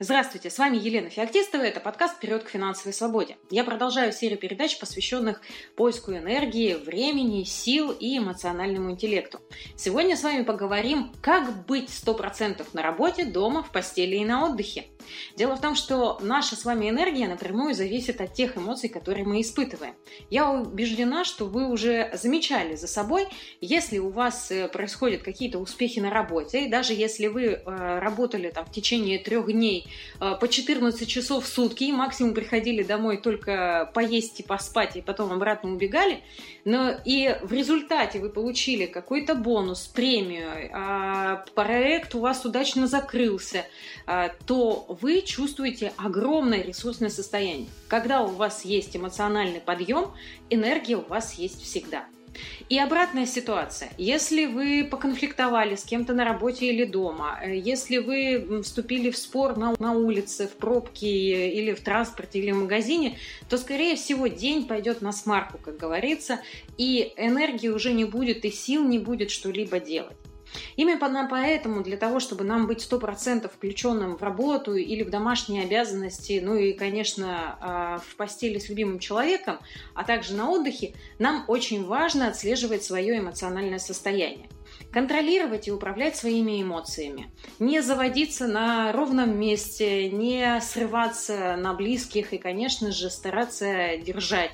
Здравствуйте, с вами Елена Феоктистова, это подкаст «Вперед к финансовой свободе». Я продолжаю серию передач, посвященных поиску энергии, времени, сил и эмоциональному интеллекту. Сегодня с вами поговорим, как быть 100% на работе, дома, в постели и на отдыхе. Дело в том, что наша с вами энергия напрямую зависит от тех эмоций, которые мы испытываем. Я убеждена, что вы уже замечали за собой, если у вас э, происходят какие-то успехи на работе, и даже если вы э, работали там в течение трех дней э, по 14 часов в сутки, и максимум приходили домой только поесть и поспать, и потом обратно убегали, но и в результате вы получили какой-то бонус, премию, а проект у вас удачно закрылся, то вы чувствуете огромное ресурсное состояние. Когда у вас есть эмоциональный подъем, энергия у вас есть всегда. И обратная ситуация. Если вы поконфликтовали с кем-то на работе или дома, э, если вы вступили в спор на, на улице, в пробке или в транспорте или в магазине, то, скорее всего, день пойдет на смарку, как говорится, и энергии уже не будет, и сил не будет что-либо делать. Именно поэтому для того, чтобы нам быть 100% включенным в работу или в домашние обязанности, ну и, конечно, а, в постели с любимым человеком, а также на отдыхе, нам очень важно отслеживать свое эмоциональное состояние. Контролировать и управлять своими эмоциями, не заводиться на ровном месте, не срываться на близких и, конечно же, стараться держать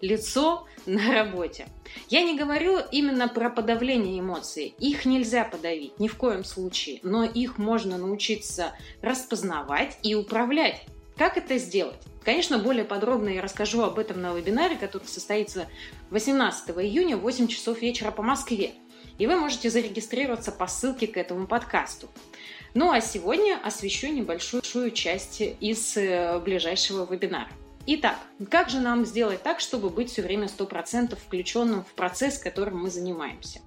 лицо на работе. Я не говорю именно про подавление эмоций. Их нельзя подавить, ни в коем случае. Но их можно научиться распознавать и управлять. Как это сделать? Конечно, более подробно я расскажу об этом на вебинаре, который состоится 18 июня в 8 часов вечера по Москве. И вы можете зарегистрироваться по ссылке к этому подкасту. Ну а сегодня освещу небольшую часть из э, ближайшего вебинара. Итак, как же нам сделать так, чтобы быть все время 100% включенным в процесс, которым мы занимаемся?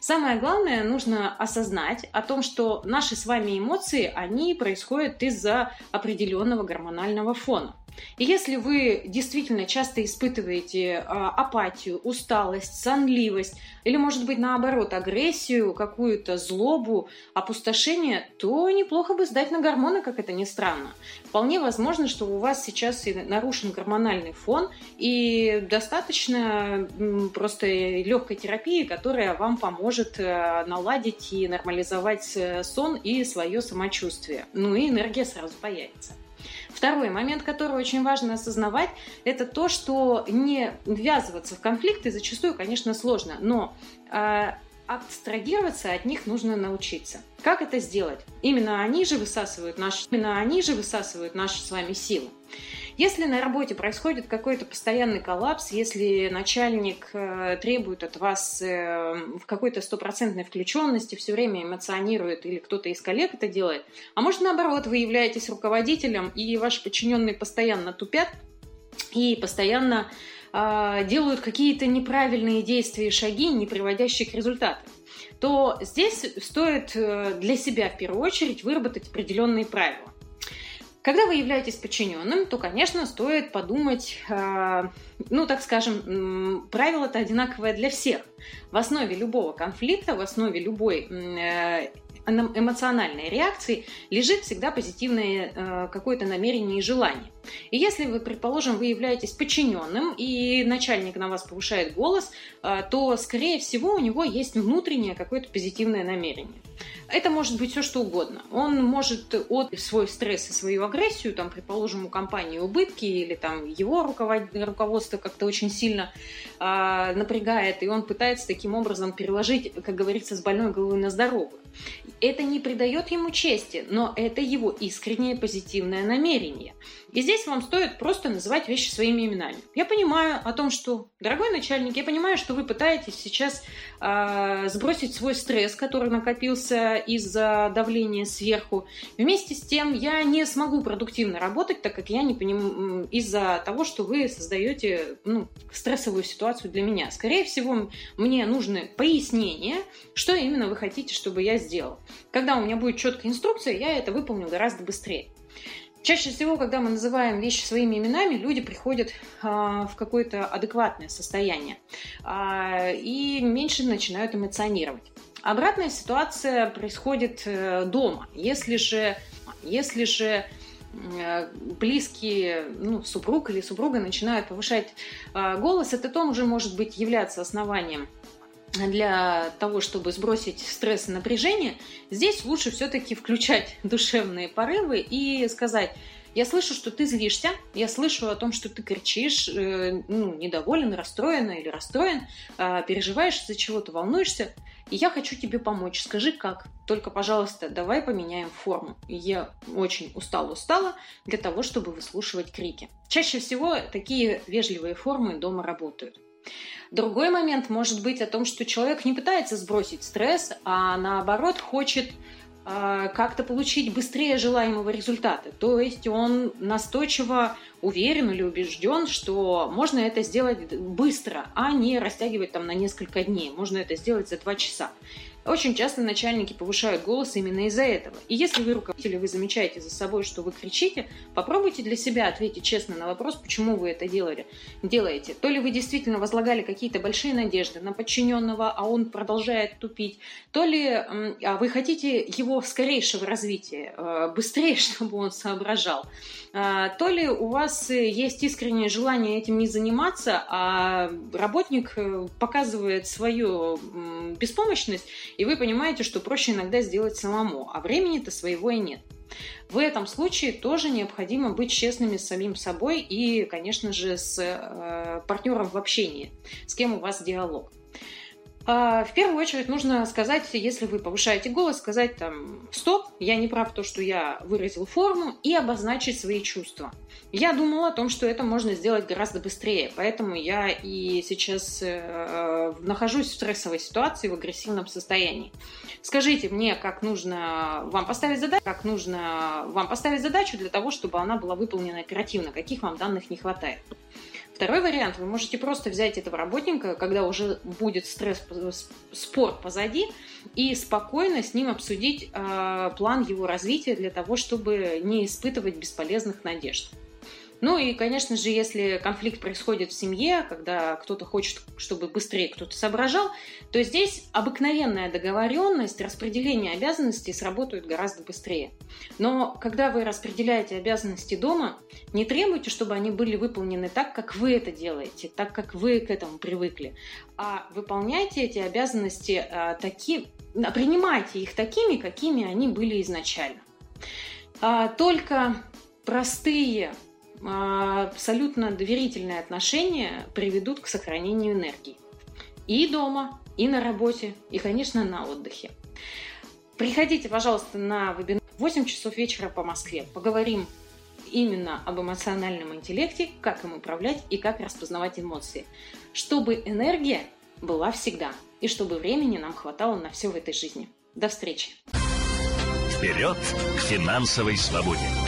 Самое главное, нужно осознать о том, что наши с вами эмоции, они происходят из-за определенного гормонального фона. И если вы действительно часто испытываете а, апатию, усталость, сонливость, или, может быть, наоборот, агрессию, какую-то злобу, опустошение, то неплохо бы сдать на гормоны, как это ни странно. Вполне возможно, что у вас сейчас и нарушен гормональный фон, и достаточно просто легкой терапии, которая вам поможет э, наладить и нормализовать э, сон и свое самочувствие. Ну и энергия сразу появится. Второй момент, который очень важно осознавать, это то, что не ввязываться в конфликты зачастую, конечно, сложно, но э, абстрагироваться от них нужно научиться. Как это сделать? Именно они же высасывают наши, именно они же высасывают наши с вами силы. Если на работе происходит какой-то постоянный коллапс, если начальник э, требует от вас э, в какой-то стопроцентной включенности, все время эмоционирует или кто-то из коллег это делает, а может наоборот, вы являетесь руководителем и ваши подчиненные постоянно тупят и постоянно э, делают какие-то неправильные действия и шаги, не приводящие к результатам то здесь стоит э, для себя в первую очередь выработать определенные правила. Когда вы являетесь подчиненным, то, конечно, стоит подумать, э, ну, так скажем, правило-то одинаковое для всех. В основе любого конфликта, в основе любой э, эмоциональной реакции лежит всегда позитивное э, какое-то намерение и желание. И если вы, предположим, вы являетесь подчиненным, и начальник на вас повышает голос, то, скорее всего, у него есть внутреннее какое-то позитивное намерение. Это может быть все что угодно. Он может от свой стресс и свою агрессию, там, предположим, у компании убытки или там его руководство как-то очень сильно э, напрягает, и он пытается таким образом переложить, как говорится, с больной головы на здоровую. Это не придает ему чести, но это его искреннее позитивное намерение. И здесь вам стоит просто называть вещи своими именами. Я понимаю о том, что, дорогой начальник, я понимаю, что вы пытаетесь сейчас э, сбросить свой стресс, который накопился из-за давления сверху. Вместе с тем я не смогу продуктивно работать, так как я не понимаю из-за того, что вы создаете ну, стрессовую ситуацию для меня. Скорее всего, мне нужны пояснения, что именно вы хотите, чтобы я сделал. Когда у меня будет четкая инструкция, я это выполню гораздо быстрее. Чаще всего, когда мы называем вещи своими именами, люди приходят а, в какое-то адекватное состояние а, и меньше начинают эмоционировать. Обратная ситуация происходит э, дома. Если же, если же э, близкие, ну, супруг или супруга начинают повышать а, голос, это тоже может быть являться основанием для того, чтобы сбросить стресс и напряжение, здесь лучше все-таки включать душевные порывы и сказать, я слышу, что ты злишься, я слышу о том, что ты кричишь, э, ну, недоволен, расстроен или расстроен, э, переживаешь из-за чего-то, волнуешься, и я хочу тебе помочь. Скажи, как? Только, пожалуйста, давай поменяем форму. Я очень устала-устала для того, чтобы выслушивать крики. Чаще всего такие вежливые формы дома работают. Другой момент может быть о том, что человек не пытается сбросить стресс, а наоборот хочет а, как-то получить быстрее желаемого результата. То есть он настойчиво уверен или убежден, что можно это сделать быстро, а не растягивать там на несколько дней. Можно это сделать за два часа. Очень часто начальники повышают голос именно из-за этого. И если вы руководитель, вы замечаете за собой, что вы кричите, попробуйте для себя ответить честно на вопрос, почему вы это делали, делаете. То ли вы действительно возлагали какие-то большие надежды на подчиненного, а он продолжает тупить, то ли а вы хотите его скорейшего развития, э, быстрее, чтобы он соображал, а, то ли у вас есть искреннее желание этим не заниматься, а работник э, показывает свою беспомощность и вы понимаете, что проще иногда сделать самому, а времени-то своего и нет. В этом случае тоже необходимо быть честными с самим собой и, конечно же, с э, партнером в общении, с кем у вас диалог. А, в первую очередь нужно сказать, если вы повышаете голос, сказать там «стоп, я не прав то, что я выразил форму» и обозначить свои чувства. Я думала о том, что это можно сделать гораздо быстрее, поэтому я и сейчас э, нахожусь в стрессовой ситуации, в агрессивном состоянии. Скажите мне, как нужно вам поставить задачу, как нужно вам поставить задачу для того, чтобы она была выполнена оперативно, каких вам данных не хватает. Второй вариант, вы можете просто взять этого работника, когда уже будет стресс, спор позади, и спокойно с ним обсудить э, план его развития для того, чтобы не испытывать бесполезных надежд. Ну и, конечно же, если конфликт происходит в семье, когда кто-то хочет, чтобы быстрее кто-то соображал, то здесь обыкновенная договоренность, распределение обязанностей сработают гораздо быстрее. Но когда вы распределяете обязанности дома, не требуйте, чтобы они были выполнены так, как вы это делаете, так, как вы к этому привыкли, а выполняйте эти обязанности а, таки, принимайте их такими, какими они были изначально. А, только простые а, абсолютно доверительные отношения приведут к сохранению энергии. И дома, и на работе, и, конечно, на отдыхе. Приходите, пожалуйста, на вебинар 8 часов вечера по Москве. Поговорим именно об эмоциональном интеллекте, как им управлять и как распознавать эмоции. Чтобы энергия была всегда, и чтобы времени нам хватало на все в этой жизни. До встречи! Вперед к финансовой свободе!